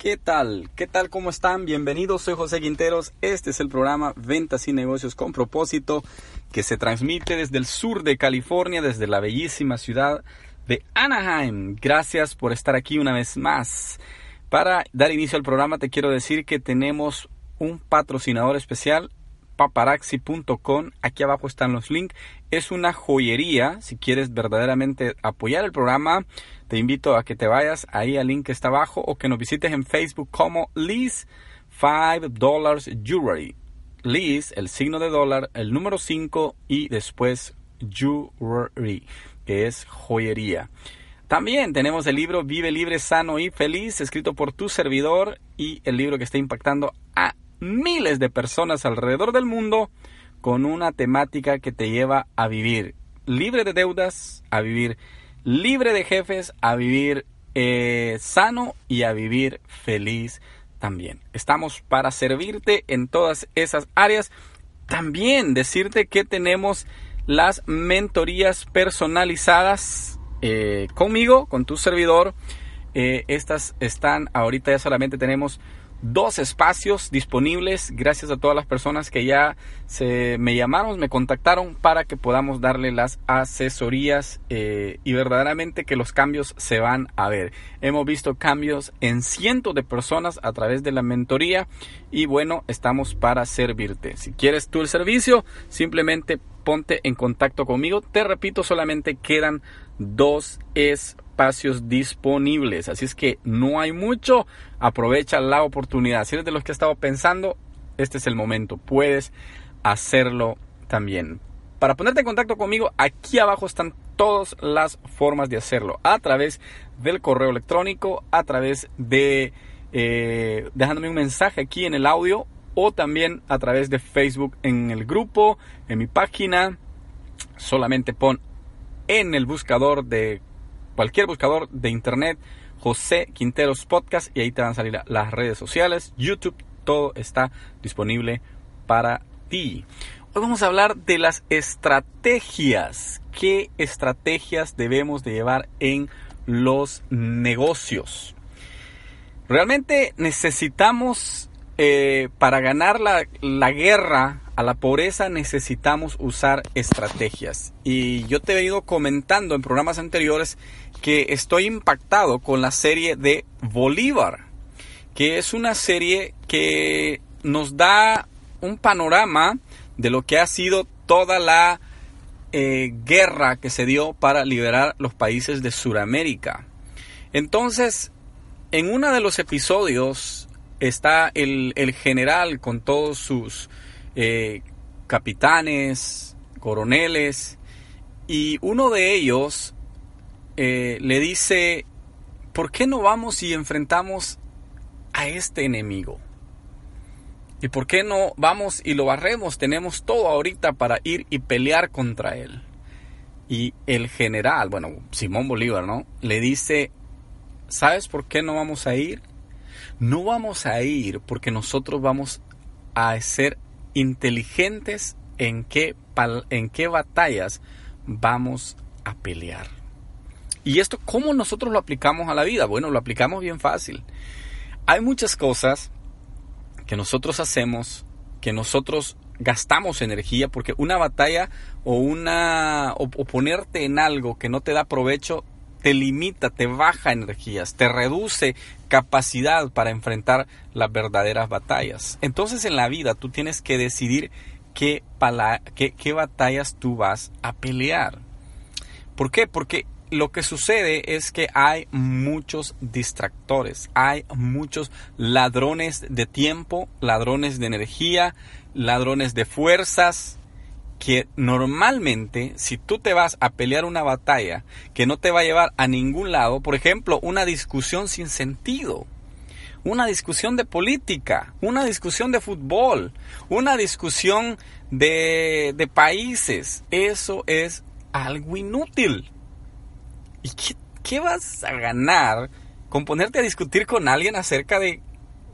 ¿Qué tal? ¿Qué tal? ¿Cómo están? Bienvenidos, soy José Quinteros. Este es el programa Ventas y Negocios con propósito que se transmite desde el sur de California, desde la bellísima ciudad de Anaheim. Gracias por estar aquí una vez más. Para dar inicio al programa te quiero decir que tenemos un patrocinador especial, paparaxi.com. Aquí abajo están los links. Es una joyería. Si quieres verdaderamente apoyar el programa, te invito a que te vayas ahí al link que está abajo o que nos visites en Facebook como Liz 5 Dollars Jewelry. Liz, el signo de dólar, el número 5 y después Jewelry, que es joyería. También tenemos el libro Vive libre, sano y feliz, escrito por tu servidor y el libro que está impactando a miles de personas alrededor del mundo con una temática que te lleva a vivir libre de deudas, a vivir libre de jefes, a vivir eh, sano y a vivir feliz también. Estamos para servirte en todas esas áreas. También decirte que tenemos las mentorías personalizadas eh, conmigo, con tu servidor. Eh, estas están ahorita ya solamente tenemos dos espacios disponibles gracias a todas las personas que ya me llamaron, me contactaron para que podamos darle las asesorías eh, y verdaderamente que los cambios se van a ver. Hemos visto cambios en cientos de personas a través de la mentoría y bueno, estamos para servirte. Si quieres tú el servicio, simplemente ponte en contacto conmigo. Te repito, solamente quedan dos espacios disponibles. Así es que no hay mucho. Aprovecha la oportunidad. Si eres de los que he estado pensando, este es el momento. Puedes hacerlo también. Para ponerte en contacto conmigo, aquí abajo están todas las formas de hacerlo. A través del correo electrónico, a través de eh, dejándome un mensaje aquí en el audio o también a través de Facebook en el grupo, en mi página. Solamente pon en el buscador de cualquier buscador de internet, José Quinteros Podcast, y ahí te van a salir las redes sociales, YouTube, todo está disponible para ti. Hoy vamos a hablar de las estrategias. ¿Qué estrategias debemos de llevar en los negocios? Realmente necesitamos, eh, para ganar la, la guerra a la pobreza necesitamos usar estrategias. Y yo te he ido comentando en programas anteriores que estoy impactado con la serie de Bolívar, que es una serie que nos da un panorama de lo que ha sido toda la eh, guerra que se dio para liberar los países de Sudamérica. Entonces, en uno de los episodios está el, general con todos sus eh, capitanes, coroneles, y uno de ellos eh, le dice, ¿por qué no vamos y enfrentamos a este enemigo? ¿Y por qué no vamos y lo barremos? Tenemos todo ahorita para ir y pelear contra él. Y el general, bueno, Simón Bolívar, ¿no? Le dice, ¿sabes por qué no vamos a ir? No vamos a ir porque nosotros vamos a ser inteligentes en qué, en qué batallas vamos a pelear. ¿Y esto cómo nosotros lo aplicamos a la vida? Bueno, lo aplicamos bien fácil. Hay muchas cosas que nosotros hacemos, que nosotros gastamos energía, porque una batalla o una o, ponerte en algo que no te da provecho te limita, te baja energías, te reduce capacidad para enfrentar las verdaderas batallas. Entonces en la vida tú tienes que decidir qué, batallas tú vas a pelear. ¿Por qué? Porque lo que sucede es que hay muchos distractores, hay muchos ladrones de tiempo, ladrones de energía, ladrones de fuerzas, que normalmente si tú te vas a pelear una batalla que no te va a llevar a ningún lado, por ejemplo, una discusión sin sentido, una discusión de política, una discusión de fútbol, una discusión de, de países, eso es algo inútil. ¿Y qué, vas a ganar con ponerte a discutir con alguien acerca de,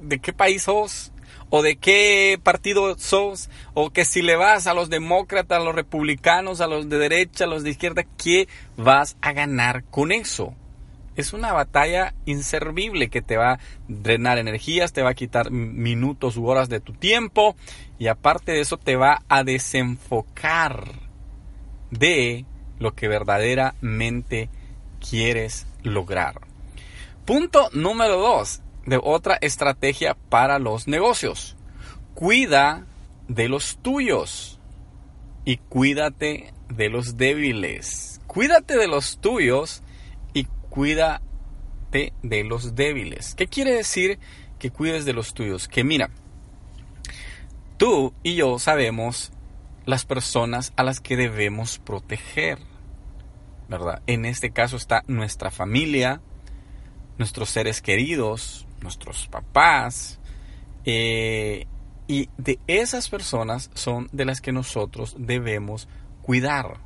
de qué país sos? O de qué partido sos, o que si le vas a los demócratas, a los republicanos, a los de derecha, a los de izquierda, ¿qué vas a ganar con eso? es una batalla inservible que te va a drenar energías, te va a quitar minutos u horas de tu tiempo y aparte de eso te va a desenfocar de lo que verdaderamente quieres lograr. Punto número dos de otra estrategia para los negocios. Cuida de los tuyos y cuídate de los débiles. Cuídate de los tuyos y cuídate de los débiles. ¿Qué quiere decir que cuides de los tuyos? Que mira, tú y yo sabemos las personas a las que debemos proteger. ¿Verdad? En este caso está nuestra familia, nuestros seres queridos, nuestros papás, eh, y de esas personas son de las que nosotros debemos cuidar.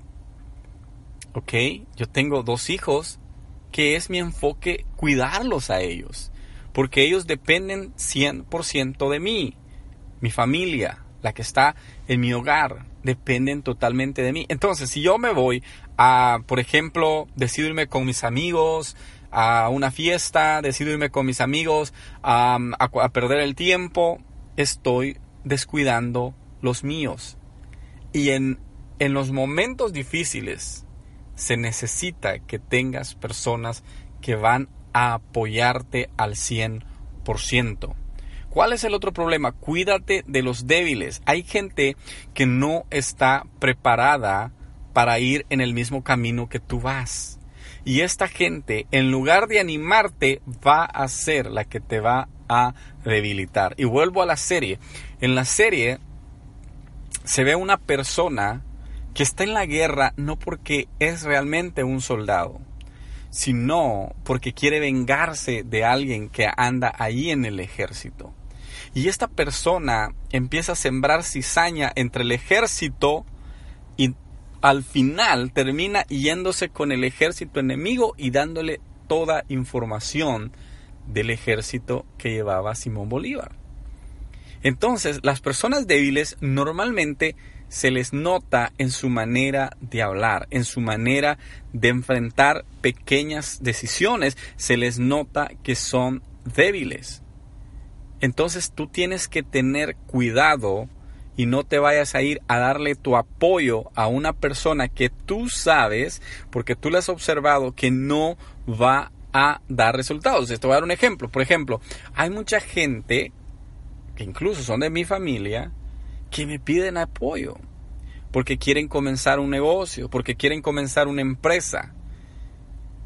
¿Ok? Yo tengo dos hijos que es mi enfoque cuidarlos a ellos. Porque ellos dependen 100% de mí. Mi familia, la que está en mi hogar, dependen totalmente de mí. Entonces, si yo me voy a, por ejemplo, decidirme con mis amigos, a una fiesta, decido irme con mis amigos a, perder el tiempo, estoy descuidando los míos. Y en, en los momentos difíciles se necesita que tengas personas que van a apoyarte al 100%. ¿Cuál es el otro problema? Cuídate de los débiles. Hay gente que no está preparada para ir en el mismo camino que tú vas. Y esta gente, en lugar de animarte, va a ser la que te va a debilitar. Y vuelvo a la serie. En la serie se ve una persona que está en la guerra no porque es realmente un soldado, sino porque quiere vengarse de alguien que anda ahí en el ejército. Y esta persona empieza a sembrar cizaña entre el ejército al final termina yéndose con el ejército enemigo y dándole toda información del ejército que llevaba Simón Bolívar. Entonces, las personas débiles normalmente se les nota en su manera de hablar, en su manera de enfrentar pequeñas decisiones, se les nota que son débiles. Entonces tú tienes que tener cuidado y no te vayas a ir a darle tu apoyo a una persona que tú sabes, porque tú le has observado que no va a dar resultados. Esto voy a dar un ejemplo. Por ejemplo, hay mucha gente, que incluso son de mi familia, que me piden apoyo, porque quieren comenzar un negocio, porque quieren comenzar una empresa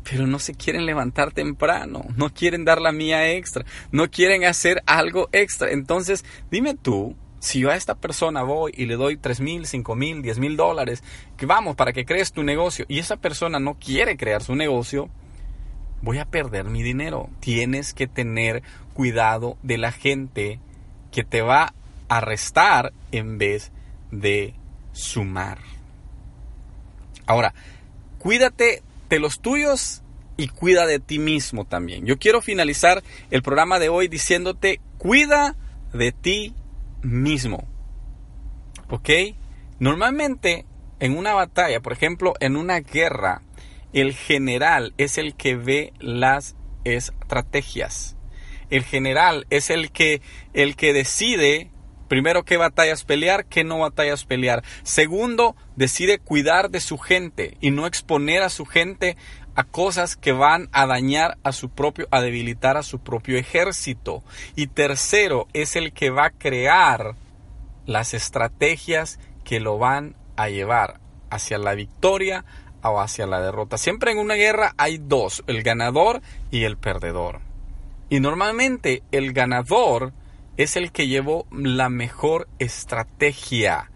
pero no se quieren levantar temprano, no quieren dar la mía extra, no quieren hacer algo extra. Entonces, dime tú, si yo a esta persona voy y le doy 3 mil, 5 mil, 10 mil dólares, que vamos para que crees tu negocio, y esa persona no quiere crear su negocio, voy a perder mi dinero. Tienes que tener cuidado de la gente que te va a restar en vez de sumar. Ahora, cuídate de los tuyos y cuida de ti mismo también. Yo quiero finalizar el programa de hoy diciéndote, cuida de ti mismo. ¿Ok? Normalmente en una batalla, por ejemplo, en una guerra, el general es el que ve las estrategias. El general es el que, el que decide primero qué batallas pelear, qué no batallas pelear. Segundo, decide cuidar de su gente y no exponer a su gente a cosas que van a dañar a su propio, a debilitar a su propio ejército. Y tercero, es el que va a crear las estrategias que lo van a llevar hacia la victoria o hacia la derrota. Siempre en una guerra hay dos, el ganador y el perdedor. Y normalmente el ganador es el que llevó la mejor estrategia.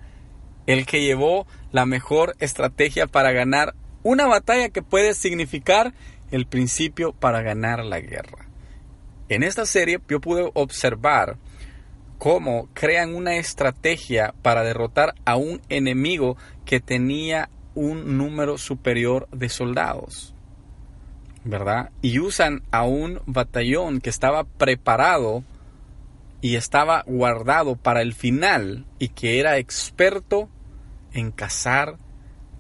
El que llevó la mejor estrategia para ganar una batalla que puede significar el principio para ganar la guerra. En esta serie yo pude observar cómo crean una estrategia para derrotar a un enemigo que tenía un número superior de soldados. ¿Verdad? Y usan a un batallón que estaba preparado y estaba guardado para el final y que era experto en cazar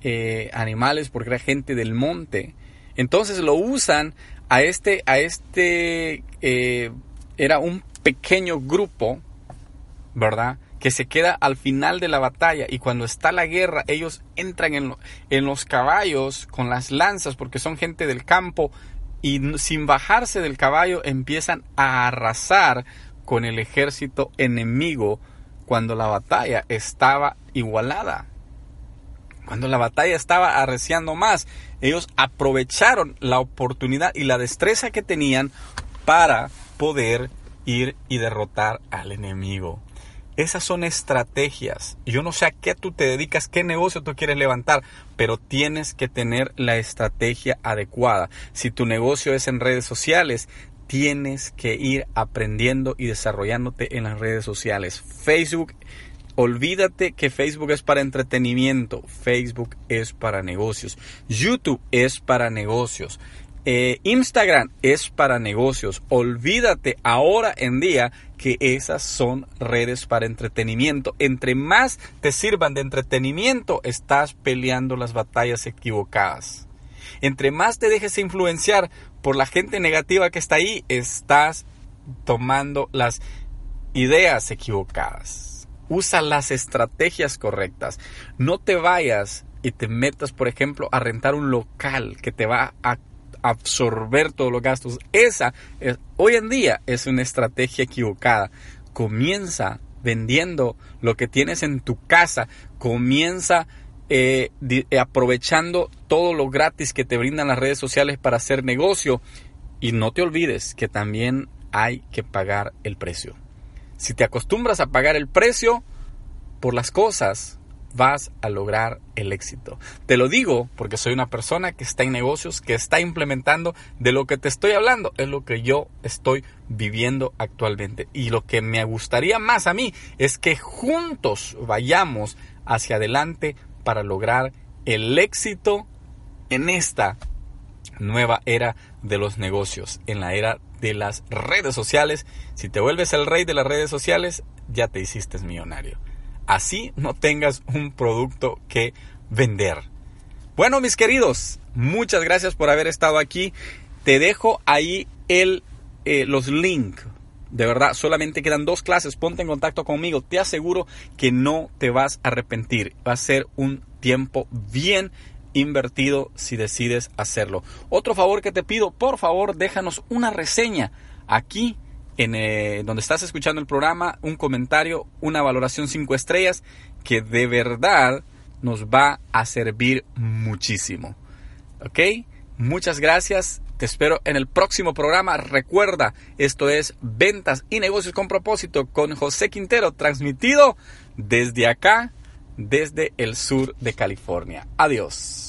eh, animales porque era gente del monte. Entonces lo usan a este, a este, eh, era un pequeño grupo, ¿verdad? Que se queda al final de la batalla y cuando está la guerra ellos entran en, en los caballos con las lanzas porque son gente del campo y sin bajarse del caballo empiezan a arrasar con el ejército enemigo cuando la batalla estaba igualada. Cuando la batalla estaba arreciando más, ellos aprovecharon la oportunidad y la destreza que tenían para poder ir y derrotar al enemigo. Esas son estrategias. Yo no sé a qué tú te dedicas, qué negocio tú quieres levantar, pero tienes que tener la estrategia adecuada. Si tu negocio es en redes sociales, tienes que ir aprendiendo y desarrollándote en las redes sociales. Facebook, olvídate que Facebook es para entretenimiento, Facebook es para negocios, YouTube es para negocios. Eh, Instagram es para negocios. Olvídate ahora en día que esas son redes para entretenimiento. Entre más te sirvan de entretenimiento, estás peleando las batallas equivocadas. Entre más te dejes influenciar por la gente negativa que está ahí, estás tomando las ideas equivocadas. Usa las estrategias correctas. No te vayas y te metas, por ejemplo, a rentar un local que te va a absorber todos los gastos. Esa hoy en día es una estrategia equivocada. Comienza vendiendo lo que tienes en tu casa. Comienza eh, eh, aprovechando todo lo gratis que te brindan las redes sociales para hacer negocio. Y no te olvides que también hay que pagar el precio. Si te acostumbras a pagar el precio por las cosas, vas a lograr el éxito. Te lo digo porque soy una persona que está en negocios, que está implementando de lo que te estoy hablando, es lo que yo estoy viviendo actualmente. Y lo que me gustaría más a mí es que juntos vayamos hacia adelante para lograr el éxito en esta nueva era de los negocios, en la era de las redes sociales. Si te vuelves el rey de las redes sociales, ya te hiciste millonario así no tengas un producto que vender. Bueno, mis queridos, muchas gracias por haber estado aquí. Te dejo ahí el, eh, los links. De verdad, solamente quedan dos clases. Ponte en contacto conmigo. Te aseguro que no te vas a arrepentir. Va a ser un tiempo bien invertido si decides hacerlo. Otro favor que te pido, por favor, déjanos una reseña aquí en eh, donde estás escuchando el programa, un comentario, una valoración 5 estrellas que de verdad nos va a servir muchísimo. ¿Ok? Muchas gracias. Te espero en el próximo programa. Recuerda, esto es Ventas y Negocios con propósito con José Quintero, transmitido desde acá, desde el sur de California. Adiós.